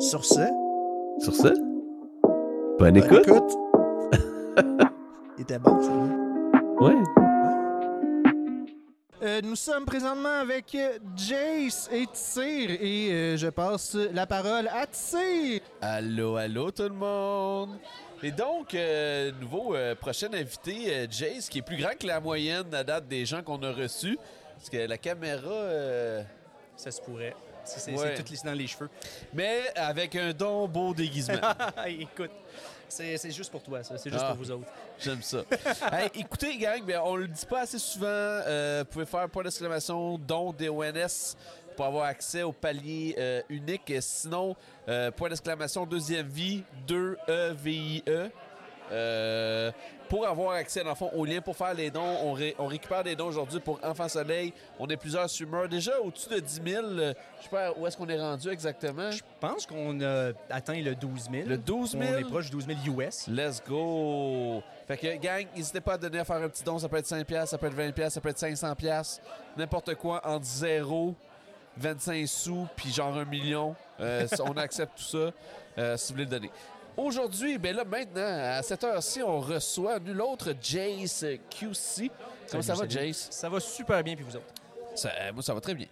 Sur ce, Sur ce, bonne bonne écoute. écoute. Il était bon, ça. Ouais. Euh, nous sommes présentement avec euh, Jace et Tsir et euh, je passe la parole à Tsir. Allô, allô tout le monde! Et donc, euh, nouveau euh, prochain invité, euh, Jace, qui est plus grand que la moyenne à date des gens qu'on a reçus. Parce que la caméra... euh, Ça se pourrait. C'est Ouais. tout lissé dans les cheveux. mais avec un don beau déguisement. Écoute, c'est juste pour toi, ça. C'est juste Ah. pour vous autres. J'aime ça. Hey, écoutez, gang, ben, on le dit pas assez souvent. euh, vous pouvie faire point d'exclamation don DONS pour avoir accès au palier euh, unique. Sinon, euh, point d'exclamation deuxième vie, E 2-E-V-I-E. Euh, pour avoir accès, dans le fond, au lien pour faire les dons, on, ré- on récupère des dons aujourd'hui pour Enfant Soleil. On est plusieurs streamers. Déjà au-dessus de 10 000. euh, je sais pas où est-ce qu'on est rendu exactement. Je pense qu'on a atteint le 12 000. Le 12 000. On est proche du 12 000 US. Let's go! Fait que, gang, n'hésitez pas à donner à faire un petit don. Ça peut être 5$, ça peut être 20$, ça peut être 500$. N'importe quoi entre 0, 25 sous, puis genre un million. Euh, on accepte tout ça euh, si vous voulez le donner. Aujourd'hui, ben là, maintenant, à cette heure-ci, on reçoit nul autre Jace QC. Comment ça va. Jace? Ça va super bien, puis vous autres? Ça, euh, moi, ça va très bien.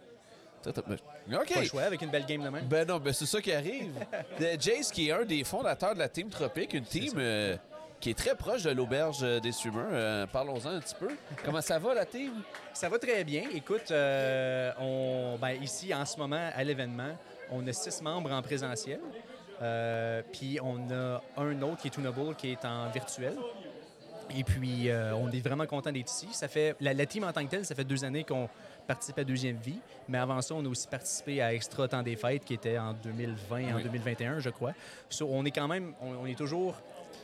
OK. Pas le choix avec une belle game de même. Ben non, ben c'est ça qui arrive. Euh, Jace, qui est un des fondateurs de la Team Tropique, une team euh, qui est très proche de l'auberge des streamers. Euh, Parlons-en un petit peu. Comment ça va, la team? Ça va très bien. Écoute, on, ben, ici, en ce moment, à l'événement, on a six membres en présentiel. Euh, puis on a un autre qui est Tunable, qui est en virtuel. Et puis, euh, on est vraiment content d'être ici. Ça fait, la, la team en tant que telle, ça fait deux années qu'on participe à Deuxième Vie. Mais avant ça, on a aussi participé à Extra Temps des Fêtes, qui était en 2020 et en Oui. 2021, je crois. So, on est quand même, on, on est toujours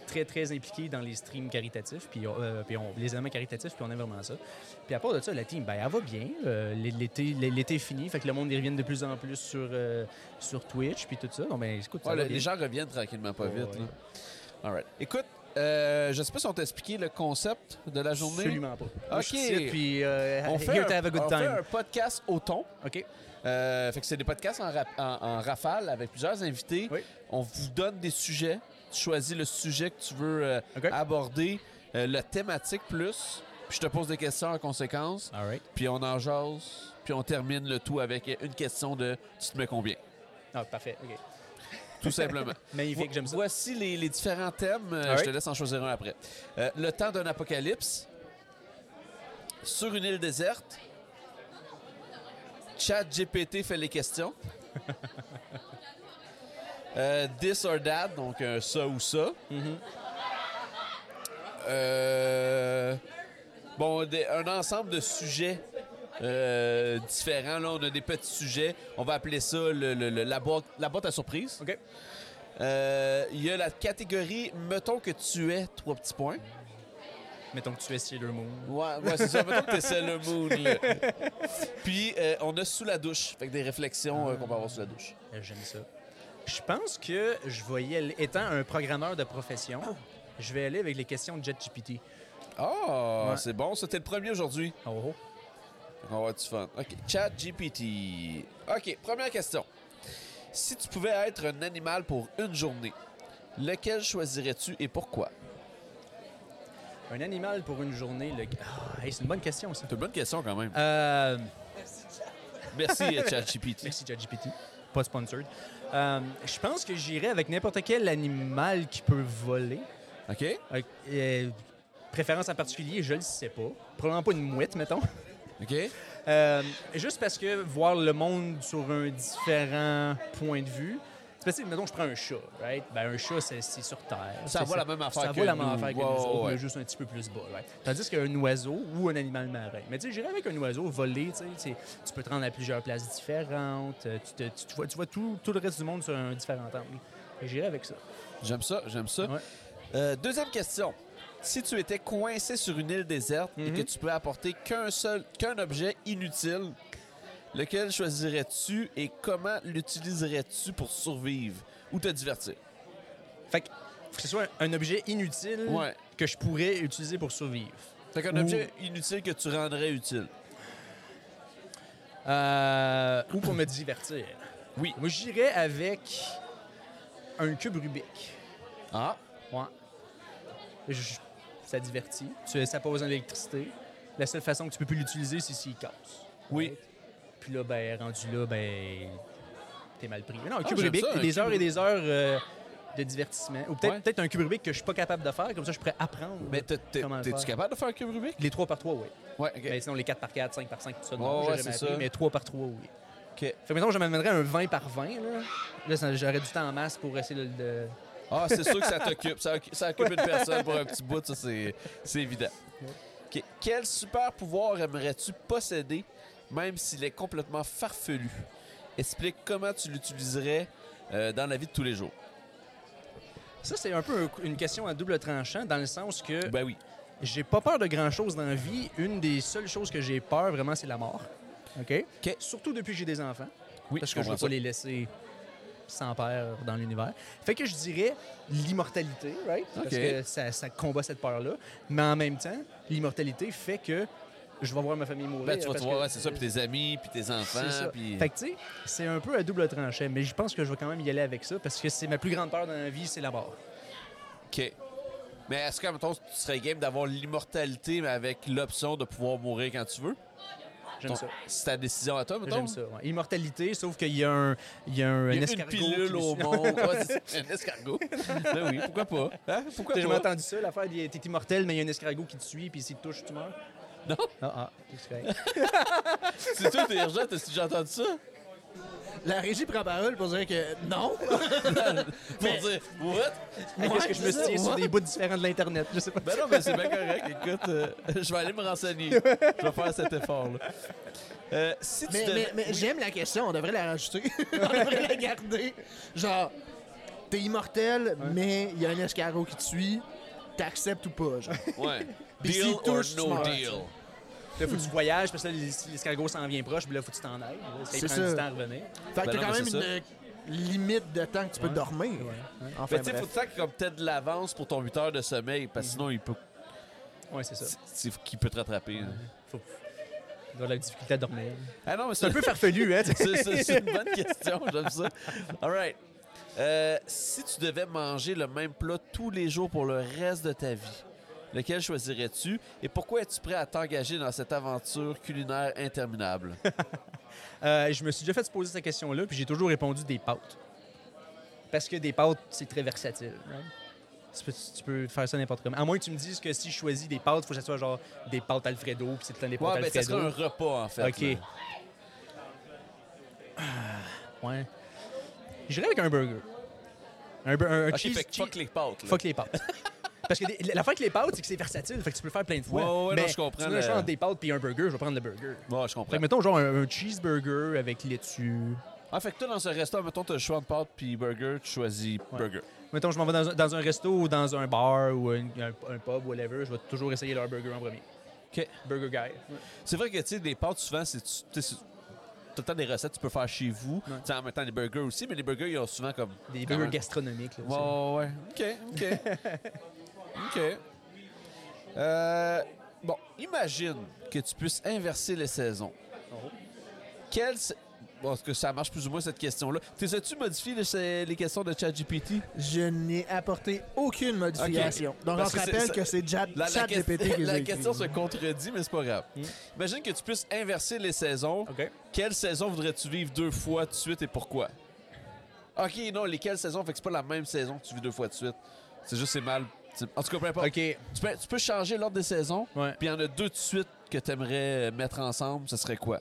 très, très impliqué dans les streams caritatifs, puis, euh, puis on- les éléments caritatifs, puis on aime vraiment ça. Puis à part de ça, la team, ben, elle va bien. Euh, l'été, l'été est fini, fait que le monde y revient de plus en plus sur, euh, sur Twitch, puis tout ça. Donc, ben, écoute, ça Ouais, va le- bien. les gens reviennent tranquillement, pas vite. ouais. là. All right. Écoute, euh, je sais pas si on t'a expliqué le concept de la journée. Absolument pas. Ok. ici, puis euh, On fait, un, have a good on fait un podcast au ton. OK. Euh, fait que c'est des podcasts en, rap- en- en rafale avec plusieurs invités. Oui. On vous donne des sujets. Tu choisis le sujet que tu veux euh, aborder, euh, la thématique plus. Puis je te pose des questions en conséquence. All right. Puis on en jase. Puis on termine le tout avec une question de tu te mets combien Ah, parfait. OK. Tout simplement. Magnifique, j'aime ça. Voici les, les différents thèmes. Euh. Je te laisse en choisir un après. Le temps d'un apocalypse. Sur une île déserte. Chat GPT fait les questions. Euh, this or that, donc un ça ou ça. Mhm. Euh, bon, des- un ensemble de sujets euh, différents. Là, on a des petits sujets. On va appeler ça le- le- le- la, boîte, la boîte à surprise. OK. Il y a la catégorie Mettons que tu es trois petits points. Mettons que tu es Sailor Moon. Ouais, ouais c'est ça. Mettons que tu es Sailor Moon. là. Puis on a sous la douche. Fait que des réflexions qu'on peut avoir sous la douche. J'aime ça. Je pense que je vais y aller. Étant un programmeur de profession, je vais aller avec les questions de JetGPT. Ah, Ouais. c'est bon. C'était le premier aujourd'hui. Oh, oh. On va avoir du fun. OK. Chat GPT. OK, première question. Si tu pouvais être un animal pour une journée, lequel choisirais-tu et pourquoi? Un animal pour une journée. Le... Ah, hey, c'est une bonne question, ça. C'est une bonne question quand même. Euh, Merci, euh, ChatGPT. merci, JetGPT. Pas sponsored. Euh, je pense que j'irais avec n'importe quel animal qui peut voler. OK? Euh, euh, préférence en particulier, je le sais pas. Probablement pas une mouette, mettons. OK? Euh, juste parce que voir le monde sur un différent point de vue. Parce que, mettons, je prends un chat, right? Ben, un chat, c'est sur Terre. Ça vaut la même affaire Ça que vaut la nous. même affaire que Ouais, nous autres, ouais. mais juste un petit peu plus bas, right? Tandis qu'un oiseau ou un animal marin. Mais tu sais, j'irais avec un oiseau volé, tu sais, tu peux te rendre à plusieurs places différentes, euh, tu, te- tu- tu vois, tu vois tout, tout le reste du monde sur un différent angle. J'irais avec ça. J'aime ça, j'aime ça. Ouais. Euh, deuxième question. Si tu étais coincé sur une île déserte et que Mhm. tu peux apporter qu'un seul, qu'un objet inutile, lequel choisirais-tu et comment l'utiliserais-tu pour survivre ou te divertir? Fait que, faut que ce soit un, objet inutile Ouais. que je pourrais utiliser pour survivre. Fait qu'un Ou- objet inutile que tu rendrais utile. Euh, ou pour me divertir. Oui. Moi, j'irais avec Un cube Rubik. Ah, Ouais. Je- ça divertit. Tu, ça pose en électricité. La seule façon que tu peux plus l'utiliser, c'est s'il casse. Oui. Puis là, ben, rendu là, ben, t'es mal pris. Mais non, un Ah, cube j'aime Rubik, ça, un des cube heures et des heures euh, de divertissement. Ou peut-être Ouais. un cube Rubik que je suis pas capable de faire, comme ça je pourrais apprendre. mais t'es-tu capable de faire un cube Rubik? Les 3 par 3, oui. Ouais, ok. Mais sinon, les 4 par 4, 5 par 5, tout ça, Ouais, non, j'ai ouais, jamais c'est appris, ça. Mais 3 par 3, oui. Ok. Fait que je m'amènerais un 20 par 20, là. Là, j'aurais du temps en masse pour essayer de... de- Ah, c'est sûr que ça t'occupe. Ça, occu- ça occupe une personne pour un petit bout, ça, c'est c'est évident. Ok. Quel super pouvoir aimerais-tu posséder, même s'il est complètement farfelu? Explique comment tu l'utiliserais euh, dans la vie de tous les jours. Ça, c'est un peu un- une question à double tranchant, dans le sens que Ben oui. j'ai pas peur de grand-chose dans la vie. Une des seules choses que j'ai peur, vraiment, c'est la mort. OK? OK. Surtout depuis que j'ai des enfants. Oui, parce que je veux comprends pas les laisser sans père dans l'univers. Fait que je dirais l'immortalité, right? Parce OK. que ça, ça combat cette peur-là. Mais en même temps, l'immortalité fait que je vais voir ma famille mourir. Ben, tu vas te voir, que- c'est ça, puis tes amis, puis tes enfants, puis... Fait que, tu sais, c'est un peu à double tranchant, mais je pense que je vais quand même y aller avec ça parce que c'est ma plus grande peur dans la vie, c'est la mort. OK. Mais est-ce que, mettons, tu serais game d'avoir l'immortalité, mais avec l'option de pouvoir mourir quand tu veux? J'aime ça. C'est ta décision à toi, mettons? J'aime ça. ouais. Immortalité, sauf qu'il y a un, il y a un, Il y a un une escargot. pilule au monde. Ouais, un escargot. ben oui, pourquoi pas? Hein? Pourquoi T'as jamais entendu ça, l'affaire, t'es immortel, mais il y a un escargot qui te suit, puis s'il te touche, tu meurs? Non? Ah, ah, c'est correct. C'est toi, t'es urgent, t'as déjà entendu ça? La régie prend parole pour dire que non. Pour dire, what? Hey, Qu'est-ce que je me ça, tiens sur des bouts différents de l'Internet? Je sais pas. Ben non, mais c'est bien correct. Écoute, euh, je vais aller me renseigner. Je vais faire cet effort-là. Euh, si tu Mais, devais- mais, mais Oui. j'aime la question, on devrait la rajouter. on devrait la garder. Genre, t'es immortel, mais il y a un escargot qui te suit, t'acceptes ou pas, genre. Ouais. Deal or touche, no deal. Là, faut que tu voyages, parce que là, l'escargot s'en vient proche, puis là, faut que tu t'en ailles. Là, Ça C'est prend ça. du temps à revenir. Fait que Ben t'as quand même une limite de temps que tu peux Ouais. dormir. Ouais. Enfin, Mais tu sais, faut que tu comme peut-être de l'avance pour ton 8 heures de sommeil, parce que sinon, il peut, Ouais, c'est ça. c'est qu'il peut te rattraper. hein. Faut... Il doit avoir de la difficulté à dormir. Ah non, mais C'est un peu farfelu, hein? C'est une bonne question, j'aime ça. All right. Euh, si tu devais manger le même plat tous les jours pour le reste de ta vie, lequel choisirais-tu et pourquoi es-tu prêt à t'engager dans cette aventure culinaire interminable? Euh, je me suis déjà fait se poser cette question-là, puis j'ai toujours répondu des pâtes. Parce que des pâtes, c'est très versatile. right? Tu peux, tu peux faire ça n'importe comment. À moins que tu me dises que si je choisis des pâtes, il faut que ça soit genre des pâtes Alfredo, puis c'est temps des pâtes Ouais, ben ça Alfredo. serait un repas, en fait. OK. Ouais. J'irais avec un burger. Un, un OK, cheese, fait que cheese- fuck les pâtes. là. fuck les pâtes. Parce que des- l'affaire avec les pâtes, c'est que c'est versatile, fait que tu peux le faire plein de fois. Ouais, Mais non, je comprends Si tu le- choix entre des pâtes puis un burger, je vais prendre le burger. Ouais, je Fait comprends. que mettons genre un, un cheeseburger avec laitue. Ah, fait que toi, dans un restaurant, mettons, t'as le choix entre pâtes puis burger, tu choisis Ouais. burger. Mettons, je m'en vais dans un, dans un resto ou dans un bar ou un, un- un pub, whatever, je vais toujours essayer leur burger en premier. OK. Burger guy. C'est vrai que, tu sais, des pâtes, souvent, c'est... tu Tout le temps des recettes que tu peux faire chez vous. Ouais. Tu en même temps, des burgers aussi, mais les burgers, ils ont souvent comme... Des burgers gastronomiques. Là, aussi. Ouais, ouais. OK, OK. OK. Euh, bon, imagine que tu puisses inverser les saisons. Oh. Quelle... est-ce que ça marche plus ou moins, cette question-là? T'es-tu modifié les, les questions de ChatGPT? Je n'ai apporté aucune modification. Donc, Parce on se rappelle que c'est Chat La, la que- la question se contredit, mais c'est pas grave. Mm. Imagine que tu puisses inverser les saisons. OK. Quelle saison voudrais-tu vivre deux fois de suite et pourquoi? OK, non, lesquelles saisons? Fait que c'est pas la même saison que tu vis deux fois de suite. C'est juste, c'est mal. En tout cas, peu importe. OK. Tu, peux, tu peux changer l'ordre des saisons, Ouais. puis il y en a deux de suite que tu aimerais mettre ensemble. Ce serait quoi?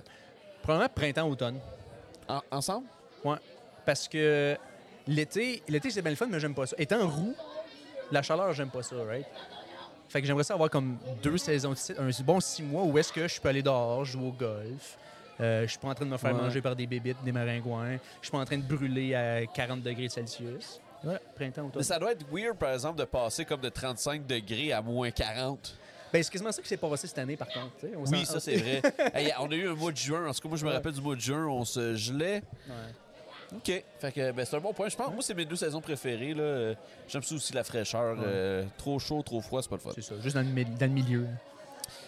Probablement printemps-automne. En- ensemble? Parce que l'été, l'été c'est bien le fun, mais j'aime pas ça. Étant roux, la chaleur, j'aime pas ça, right? Fait que j'aimerais ça avoir comme deux saisons de un bon six mois où est-ce que je peux aller dehors, jouer au golf. Euh, je suis pas en train de me faire Ouais. manger par des bébites, des maringouins. Je suis pas en train de brûler à 40 degrés Celsius. Printemps, Mais ça doit être weird, par exemple, de passer comme de 35 degrés à moins 40. Ben, c'est quasiment ça qui s'est passé cette année, par contre. On Oui, ça, c'est vrai. Hey, on a eu un mois de juin. En tout cas, moi, je me Ouais. rappelle du mois de juin. On se gelait. Ouais. OK. Fait que ben, c'est un bon point. Je pense moi, c'est mes deux saisons préférées. là. J'aime ça aussi la fraîcheur. Euh, trop chaud, trop froid, c'est pas le fun. C'est ça, juste dans le, mi- dans le milieu.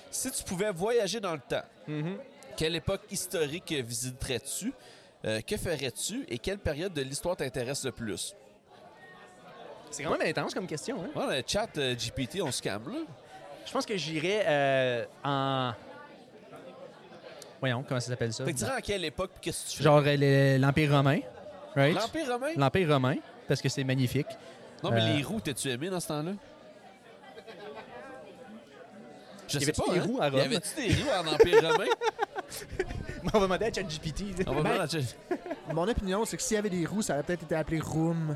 Si tu pouvais voyager dans le temps, Mm-hmm. quelle époque historique visiterais-tu? Euh, que ferais-tu? Et quelle période de l'histoire t'intéresse le plus? C'est quand même intense comme question. Hein? Ouais, le chat euh, GPT, on se là. Je pense que j'irais euh, en. Voyons, comment ça s'appelle ça? Fait que tu dirais à quelle époque puis qu'est-ce que tu fais? Genre euh, le- l'Empire romain. Right? L'Empire romain? L'Empire romain, parce que c'est magnifique. Non, mais Euh, les roues, t'as-tu aimé dans ce temps-là? Je Y sais avait-tu pas, des hein? roues à Y Rome? avait-tu des roues en Empire romain? On va demander à ChatGPT. On va Ben- voir Mon opinion, c'est que s'il y avait des roues, ça aurait peut-être été appelé Room.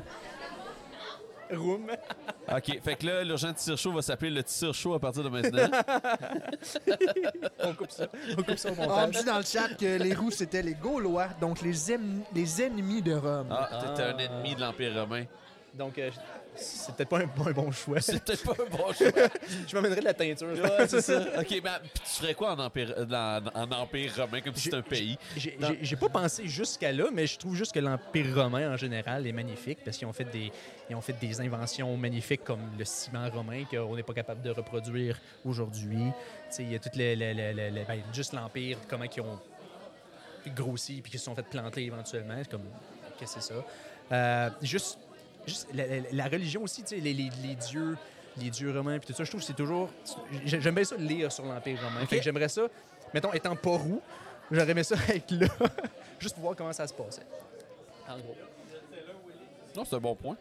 Room. OK, fait que là, l'urgent tire chaud va s'appeler le tire chaud à partir de maintenant. On coupe ça. On coupe ça au On me montage. dit dans le chat que les roues, c'était les Gaulois, donc les ennemis de Rome. Ah, t'étais un ennemi de l'Empire romain. Donc, euh, c'est peut-être pas un, bon choix. C'est peut-être pas un bon choix. Je m'amènerais de la teinture. Ouais, c'est ça. OK, ben, puis tu ferais quoi en Empire, dans- en empire romain, comme si c'était un pays? J'ai pas pensé jusqu'à là, mais je trouve juste que l'Empire romain en général est magnifique parce qu'ils ont fait des, ils ont fait des inventions magnifiques comme le ciment romain qu'on n'est pas capable de reproduire aujourd'hui. Tu sais, Il y a tout le, le- le- le- le- ben, juste l'Empire, comment ils ont grossi puis qu'ils se sont fait planter éventuellement. C'est comme, qu'est-ce que c'est ça? Euh, juste juste la, la- la religion aussi, tu sais, les, les- les dieux. Les dieux romains, puis tout ça, je trouve que c'est toujours. j'ai- J'aime bien ça lire sur l'Empire romain. Fait que j'aimerais ça, mettons, étant pas roux, j'aurais aimé ça être là, juste pour voir comment ça se passait. En gros. Non, c'est un bon point.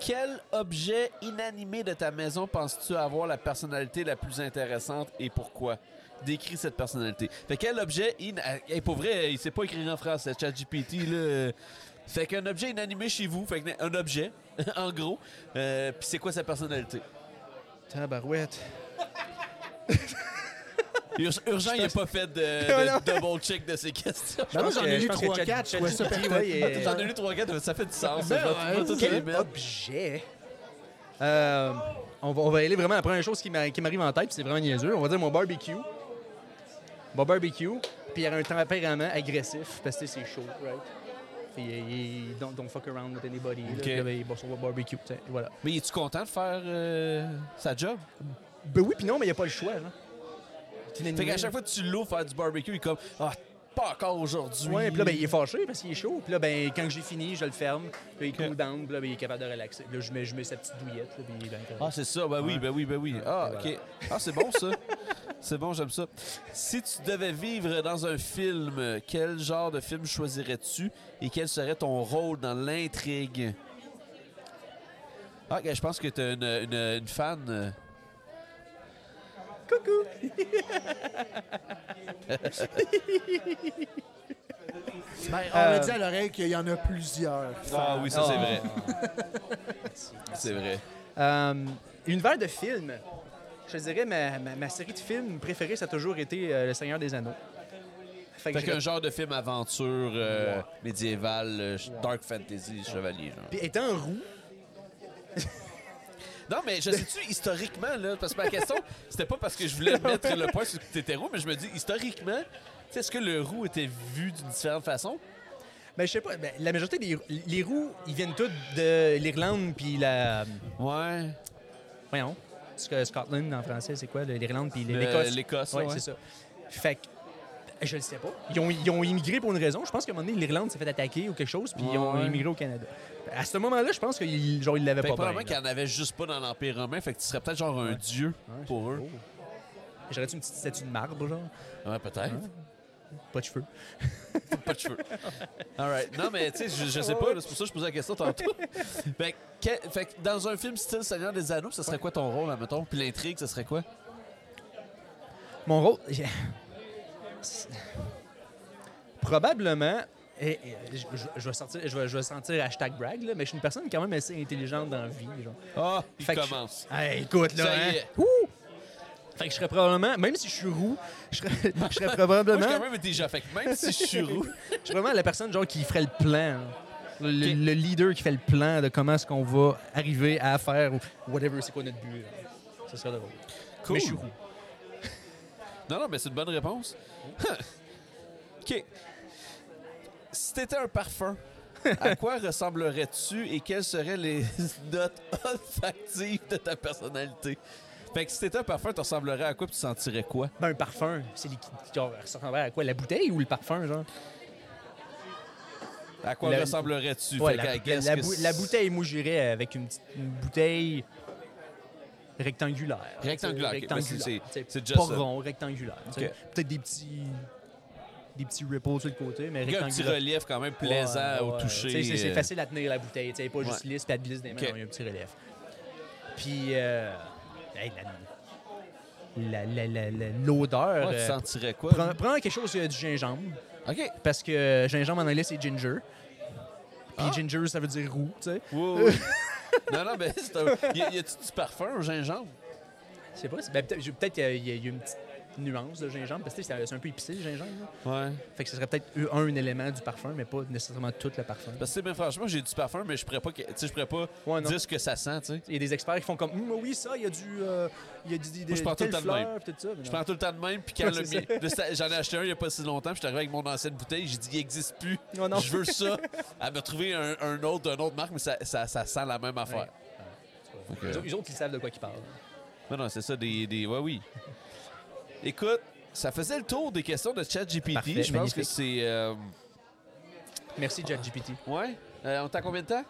Quel objet inanimé de ta maison penses-tu avoir la personnalité la plus intéressante et pourquoi? Décris cette personnalité. Fait quel objet in... Hey, pour vrai, il sait pas écrire en français, ChatGPT là. Fait qu'un objet inanimé chez vous, fait qu'un objet, en gros. Euh, Puis c'est quoi sa personnalité? Tabarouette. Ur- urgent, il a pas fait de, de double check de ces questions. Ben moi, j'en ai lu pense que 3-4, Chat- je trouvais ça ChatGPT, parfait. ouais, et- J'en ai lu 3 4 ça fait du sens. Ben ouais, quel. Objet? Euh, on, va, on va aller vraiment à la première chose qui m'a- qui m'arrive en tête, puis c'est vraiment niaiseux. On va dire mon barbecue. Mon barbecue, puis il y a un tempérament agressif, parce que c'est chaud, right? Il, don't, don't fuck around with anybody. là. Ok. Puis là, ben, il bosse sur le barbecue, voilà. Mais es-tu content de faire euh, sa job? Ben oui, puis non, mais il n'y a pas le choix. Là. Fait qu'à chaque fois que tu l'ouvres faire du barbecue, il est comme Ah, pas encore aujourd'hui. Ouais, puis là, ben, il est fâché parce qu'il est chaud. Puis là, ben, quand j'ai fini, je le ferme. Puis il cool down. Puis là, ben, il est capable de relaxer. Puis là, je mets, je mets sa petite douillette. Là, puis correct. Ah, c'est ça, ben oui, ben oui, ben oui. Ah, ok. Ah, c'est bon ça. C'est bon, j'aime ça. Si tu devais vivre dans un film, quel genre de film choisirais-tu et quel serait ton rôle dans l'intrigue? Ah, ok, je pense que t'es une, une, une fan. euh. Ben, on Euh, a dit à l'oreille qu'il y en a plusieurs. Ah oui, ça c'est Ah. vrai. C'est vrai. Euh, univers de film. Je te dirais, ma, ma, ma série de films préférée, ça a toujours été euh, Le Seigneur des Anneaux. Fait que Fait qu'un genre de film aventure euh, médiéval, euh, dark fantasy, chevalier, genre. Puis étant roux, Non, mais je sais-tu, historiquement, là, parce que ma question, c'était pas parce que je voulais mettre le point sur que t'étais roux, mais je me dis, historiquement, tu est-ce que le roux était vu d'une différente façon? ben, je sais pas, ben, la majorité des les roux, ils viennent tous de l'Irlande puis la. Ouais. Voyons. Scotland en français, c'est quoi? L'Irlande puis l'Écosse? L'Écosse, Oui, ouais. c'est ça. Fait que, je le sais pas. Ils ont, ils ont immigré pour une raison. Je pense qu'à un moment donné, l'Irlande s'est fait attaquer ou quelque chose, puis ils ont immigré au Canada. À ce moment-là, je pense qu'ils ils l'avaient Fait pas probablement bien. qu'il n'y en avait juste pas dans l'Empire romain, fait que tu serais peut-être genre un dieu Ouais, pour eux. J'aurais-tu une petite statue de marbre, genre? Ouais, peut-être. Pas de cheveux. pas de cheveux. All right. Non, mais tu sais, je, je sais pas, c'est pour ça que je posais la question tantôt. fait, que, que- fait que dans un film style Seigneur des Anneaux, ce serait quoi ton rôle, admettons? Puis l'intrigue, ce serait quoi? Mon rôle. Probablement. et- et je, je- je vais sortir, je, vais, je vais sentir hashtag brag, là, mais je suis une personne quand même assez intelligente dans la vie. Genre. Ah, il Fait que je- commence. Hey, écoute, là. Ça hein. Ouh! Fait que je serais probablement, même si je suis roux, je serais, je serais Moi, probablement, je suis quand même déjà. Fait que même si je suis roux, je serais vraiment la personne genre qui ferait le plan. hein. Le, leader qui fait le plan de comment est-ce qu'on va arriver à faire ou whatever, c'est quoi notre but. là. Ça serait drôle. cool. Mais je suis roux. Non, non, mais c'est une bonne réponse. OK. Si t'étais un parfum, à quoi ressemblerais-tu et quelles seraient les notes olfactives de ta personnalité? Fait que si t'étais un parfum, tu ressemblerais à quoi puis tu sentirais quoi? Ben, un parfum, c'est liquide. Genre, ressemblerait à quoi? La bouteille ou le parfum, genre? À quoi La- ressemblerais-tu? Ouais, la, la bou- la bouteille, moi, j'irais avec une, petite- une bouteille rectangulaire. Rectangulaire, Ben, c'est- rectangulaire. déjà pas rond, rectangulaire. Peut-être des petits des petits ripples sur le côté, mais Il y a un petit rectangulaire. relief quand même plaisant Ouais, au toucher. C'est euh, facile à tenir la bouteille. Tu sais, pas juste lisse, puis elle glisse des mains. Ok. non, Il y a un petit relief. Puis, euh, hey, l'odeur. ouais, tu euh, sentirais quoi? prends, prends quelque chose euh, du gingembre. OK. Parce que euh, gingembre en anglais, c'est ginger. Puis Ah. ginger, ça veut dire roux, tu sais. Oui, oui. non, non, mais c'est un... y a- y a-tu du parfum au gingembre? Je sais pas. c'est- ben, peut-être qu'il y, y a une petite nuance de gingembre. Parce que c'est un peu épicé, le gingembre. là. Ouais. Fait que ce serait peut-être un, un élément du parfum, mais pas nécessairement tout le parfum. Parce que, ben, franchement, j'ai du parfum, mais je pourrais pas, que- je pourrais pas Ouais, dire ce que ça sent, tu sais. Il y a des experts qui font comme Hum, oui, ça, il y a du. euh, il y a du. Des, Moi, je prends tout le temps de même. ça. Je prends tout le temps de même, puis quand Ouais, j'en ai acheté un il y a pas si longtemps, puis je suis arrivé avec mon ancienne bouteille, j'ai dit, il existe plus. Non. Je veux ça. Elle m'a trouvé un, un autre d'une autre marque, mais ça, ça, ça sent la même affaire. Ouais. Autres- Les autres, ils savent de quoi ils parlent. non, non, c'est ça, des, des. Ouais, oui. Écoute, ça faisait le tour des questions de ChatGPT. Je pense magnifique. que c'est. euh, Merci, ChatGPT. Ouais. Euh, on t'a combien de temps?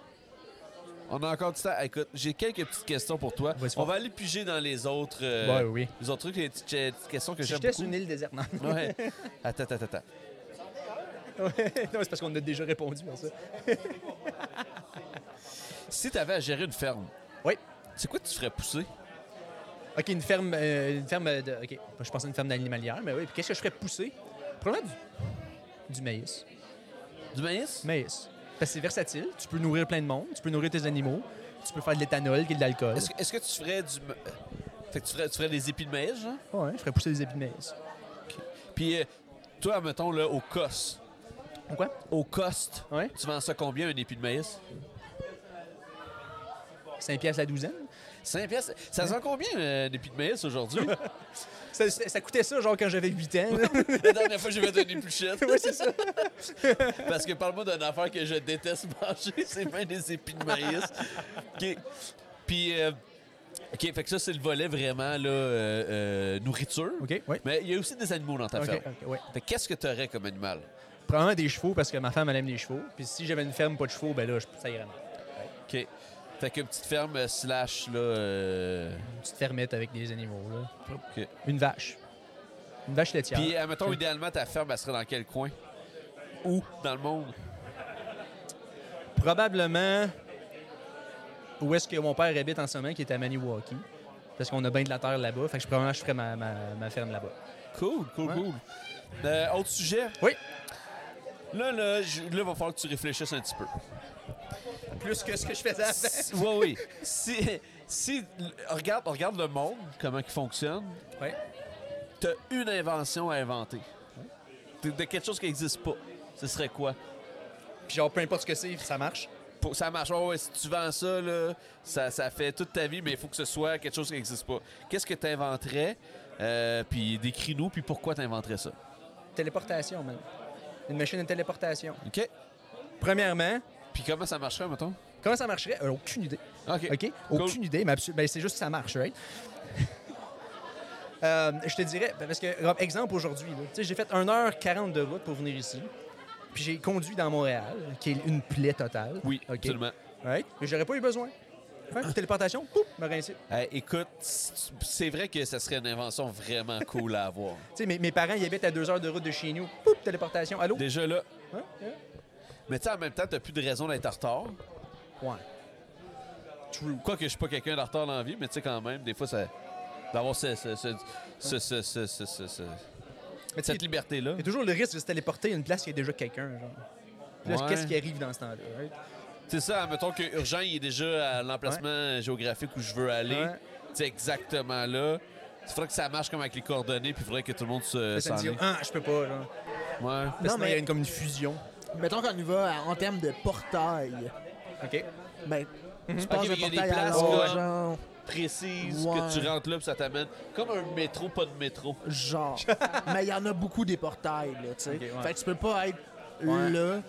On a encore du temps. Écoute, j'ai quelques petites questions pour toi. On va aller piger dans les autres, euh, Ouais, oui. les autres trucs, les petites, les petites questions que Si j'aime sur beaucoup. une île déserte, non. Ouais. Attends, attends, attends. non, c'est parce qu'on a déjà répondu à ça. Si tu avais à gérer une ferme, Oui. c'est quoi que tu ferais pousser? OK, une ferme, euh, une ferme de. OK, je pensais une ferme d'animalière, mais oui. Puis qu'est-ce que je ferais pousser? Probablement du, du maïs. Du maïs? Maïs. Parce que c'est versatile. Tu peux nourrir plein de monde. Tu peux nourrir tes animaux. Tu peux faire de l'éthanol, qui est de l'alcool. Est-ce que, est-ce que tu ferais du. Fait que tu ferais, tu ferais des épis de maïs, genre? Ouais, je ferais pousser des épis de maïs. Puis, euh, toi, mettons, là, au cost. Quoi? Au cost, Ouais. tu vends ça combien, un épi de maïs? 5 piastres la douzaine. 5 pièces. Ça se vend combien, euh, épi de maïs aujourd'hui? Ça, ça- ça coûtait ça, genre, quand j'avais 8 ans. La dernière fois, j'ai fait une épluchette. ouais, c'est ça. Parce que parle-moi d'une affaire que je déteste manger, c'est bien des épis de maïs. OK. Puis, euh, OK, fait que ça, c'est le volet vraiment, là, euh, euh, nourriture. OK. Mais il y a aussi des animaux dans ta ferme. Fait qu'est-ce que tu aurais comme animal? Probablement des chevaux, parce que ma femme, elle aime les chevaux. Puis si j'avais une ferme pas de chevaux, ben là, je- ça irait mal. OK. Fait qu'une petite ferme euh, slash, là... euh, Une petite fermette avec des animaux, là. Une vache. Une vache laitière. Puis, admettons, idéalement, ta ferme, elle serait dans quel coin? Où? Dans le monde? Probablement où est-ce que mon père habite en ce moment, qui est à Maniwaki. Parce qu'on a bien de la terre là-bas. Fait que je, probablement, je ferais ma, ma, ma ferme là-bas. Cool, cool, Ouais. cool. Euh, autre sujet? Oui. Là, là, je- là, il va falloir que tu réfléchisses un petit peu. Plus que ce que je faisais avant. Oui, oui. Si, si regarde, regarde le monde, comment il fonctionne. Ouais. T'as une invention à inventer. De, de quelque chose qui n'existe pas. Ce serait quoi? Puis genre, peu importe ce que c'est, ça marche. Pour- ça marche. Ouais, si tu vends ça, là, ça, ça fait toute ta vie, mais il faut que ce soit quelque chose qui n'existe pas. Qu'est-ce que tu inventerais? puis décris-nous, puis pourquoi tu inventerais ça? Téléportation, man. Une machine de téléportation. OK? Premièrement, Puis comment ça marcherait, mettons? comment ça marcherait? Euh, aucune idée. OK. OK? Cool. Aucune idée, mais ben, c'est juste que ça marche, right? Euh, je te dirais, ben, parce que, exemple aujourd'hui, j'ai fait 1h40 de route pour venir ici. Puis j'ai conduit dans Montréal, qui est une plaie totale. Oui, OK? absolument. Right? Mais j'aurais pas eu besoin. Une téléportation, pouf, me rincer. Hey, écoute, c'est vrai que ça serait une invention vraiment cool à avoir. Tu sais, mes, mes parents, ils habitent à deux heures de route de chez nous. Pouf, téléportation. Allô? Déjà là. Hein? Hein? Mais tu sais, en même temps, t'as plus de raison d'être en retard. Ouais. True. Quoique je suis pas quelqu'un de retard dans la vie, mais tu sais, quand même, des fois, ça. D'avoir ce, ce, ce, ce, ce, ce, ce- ce- ce- Mais tu sais, cette liberté-là. il y a toujours le risque de se téléporter à une place qui a déjà quelqu'un, genre. Ouais. qu'est-ce qui arrive dans ce temps-là, right? C'est ça, mettons que Urgent, il est déjà à l'emplacement géographique où je veux aller. Ouais. Sais, exactement là. Il faudrait que ça marche comme avec les coordonnées, puis il faudrait que tout le monde se. Ça me dit, ah, je peux pas, genre. Ouais. Parce que Non, mais- il y a une, comme une fusion. Mettons qu'on y va à- en termes de portail. OK? Ben, tu passes mais de il y a des portail à places l'autre, comme- genre. Précise, Ouais. que tu rentres là, puis ça t'amène. Comme un métro, pas de métro. Genre. mais il y en a beaucoup des portails, là, tu sais. Ok, ouais. Fait que tu peux pas être Ouais. là.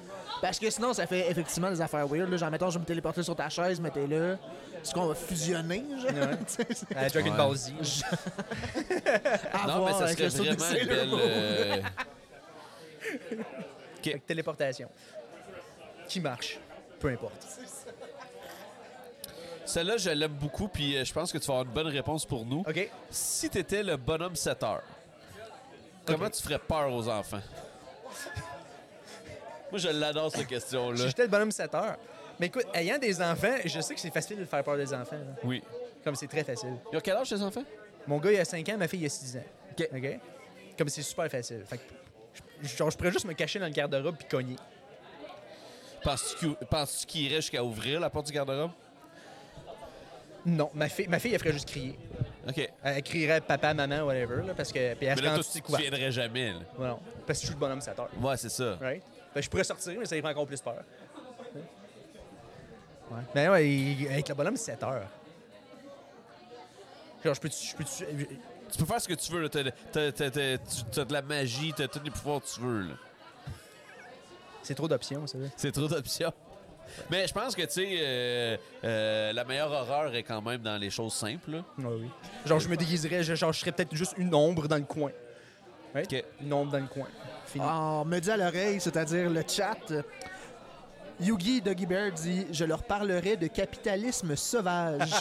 Parce que sinon, ça fait effectivement des affaires weird. Là. Genre, mettons, je vais me téléporter sur ta chaise, mais t'es là. Est-ce qu'on va fusionner, genre? À Dragon. Ball Z. non, mais ça avec serait vraiment belle. Téléportation. qui marche. Peu importe. Celle-là, je l'aime beaucoup, puis euh, je pense que tu vas avoir une bonne réponse pour nous. OK? Si t'étais le bonhomme 7 heures, comment tu ferais peur aux enfants? Moi, je l'adore, cette Si question-là. j'étais le bonhomme 7 heures. Mais écoute, ayant des enfants, je sais que c'est facile de faire peur des enfants. là. Oui. Comme c'est très facile. Ils ont quel âge, tes enfants? Mon gars, il a 5 ans, ma fille, il a 6 ans. OK? Comme c'est super facile. Fait que, genre, je pourrais juste me cacher dans le garde-robe puis cogner. Penses-tu qu'il penses-tu qu'il irait jusqu'à ouvrir la porte du garde-robe? Non, ma fille, ma fille, elle ferait juste crier. OK. Elle, crierait papa, maman, whatever, là, parce que. Puis elle Mais là, toi, tu couvert. viendrais jamais. là. Ouais, non, parce que je suis le bonhomme 7 heures. Ouais, c'est ça. Right? Fait que je pourrais sortir, mais ça irait encore plus peur. Ouais. Mais ouais, il- avec le bonhomme, c'est 7 heures. Genre, je peux. Je peux Tu peux faire ce que tu veux. T'as, t'as- t'as- t'as- tu- t'as de la magie, t'as tous les pouvoirs que tu veux. là. c'est trop d'options, ça. C'est trop d'options. Mais je pense que, tu sais, euh, euh, la meilleure horreur est quand même dans les choses simples. là. Ouais, oui. Genre, je me déguiserais, je- genre, je serais peut-être juste une ombre dans le coin. Right? OK. Une ombre dans le coin. Fini. Ah, me dit à l'oreille, c'est-à-dire le chat. Euh, Yugi Doggy Bear dit Je leur parlerai de capitalisme sauvage.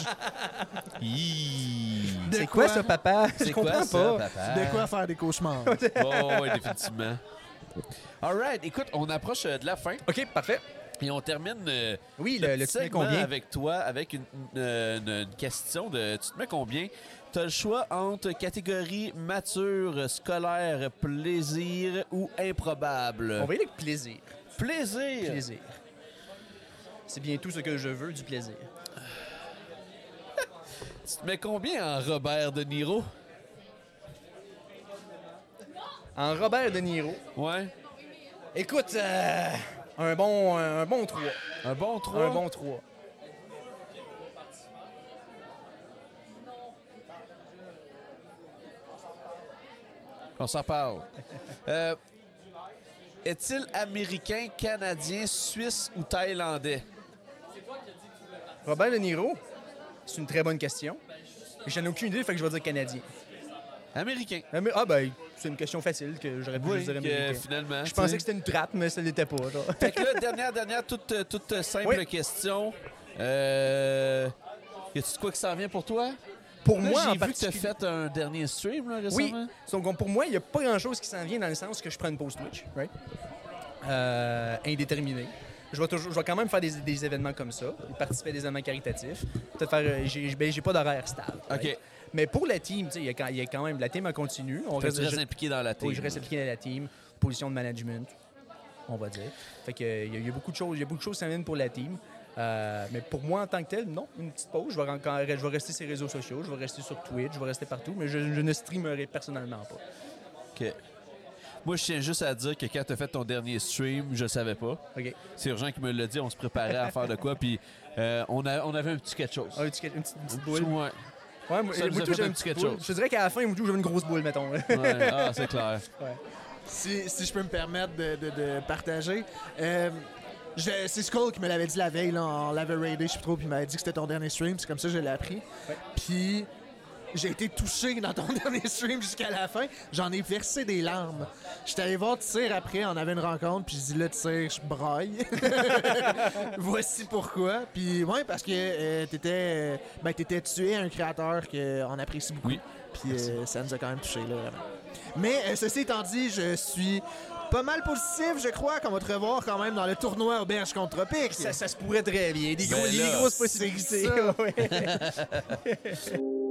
C'est quoi, ça, papa? Je C'est quoi ça, papa? De quoi faire des cauchemars. Oh, ouais, définitivement. All right. Écoute, on approche euh, de la fin OK, parfait. et on termine euh, Oui, le le, petit combien? avec toi avec une, une- une- une question de tu te mets combien? Tu as le choix entre catégorie mature, scolaire, plaisir ou improbable. On va y aller avec plaisir. Plaisir. Plaisir. C'est bien tout ce que je veux, du plaisir. Tu te mets combien en Robert De Niro? En Robert De Niro, Ouais. écoute, euh, un bon un bon 3. Un bon 3. Un bon 3. On s'en parle. Euh, Est-il américain, canadien, suisse ou thaïlandais? Robert De Niro, c'est une très bonne question. J'en ai aucune idée, fait que je vais dire canadien. Américain. Ah, ah, ben, c'est une question facile que j'aurais pu Oui, dire que américain. finalement. Je tu pensais sais. que c'était une trappe, mais ça l'était pas. genre. Fait que là, dernière, dernière, toute, euh, toute euh, simple Oui. question. Euh, y a-tu de quoi qui s'en vient pour toi? Pour Là, moi, j'ai vu que tu as particulier- fait un dernier stream là, Oui. récemment. Donc, pour moi, il n'y a pas grand-chose qui s'en vient dans le sens que je prends une pause Twitch, right? Euh, indéterminée. Je vais, toujours, je vais quand même faire des, des événements comme ça, participer à des événements caritatifs. Peut-être faire. euh, J'ai ben, j'ai pas d'horaire stable. right? OK. Mais pour la team, il y, a quand- il y a quand même. La team elle continue. On restes je- impliqué dans la team. oui, je reste impliqué dans la team. Position de management, on va dire. Fait que, il y, a- il y a beaucoup de choses. Il y a beaucoup de choses viennent pour la team. Euh, mais pour moi, en tant que tel, non, une petite pause. Je vais, encore- je vais rester sur les réseaux sociaux, je vais rester sur Twitch, je vais rester partout, mais je, je ne streamerai personnellement pas. OK. Moi, je tiens juste à dire que quand tu as fait ton dernier stream, je savais pas. C'est urgent qui me l'a dit. On se préparait à faire de quoi. Puis euh, on, a, on avait un petit quelque chose. Ah, une, petite, une petite- une petite Un boule. petit- ouais. Moi, j'avais une petite boule. Je te dirais qu'à la fin, moi, tout, j'avais une grosse boule, mettons. Ouais. Ah, c'est clair. si, si je peux me permettre de, de- de partager. euh, c'est Skull qui me l'avait dit la veille, là, on l'avait raidé, je sais plus trop, puis il m'avait dit que c'était ton dernier stream, c'est comme ça que je l'ai appris. Ouais. Puis j'ai été touché dans ton dernier stream jusqu'à la fin, j'en ai versé des larmes. J'étais allé voir Tire après, on avait une rencontre, puis je dis là, Tire, je braille. Voici pourquoi. Puis ouais, parce que euh, t'étais, euh, ben, t'étais tué un créateur qu'on apprécie beaucoup. Oui. Puis euh, ça nous a quand même touché là, vraiment. Mais ceci étant dit, je suis pas mal positif, je crois qu'on va te revoir quand même dans le tournoi Auberge contre Tropique. Ça, ça se pourrait très bien. Des, gros- Ben des là, grosses possibilités.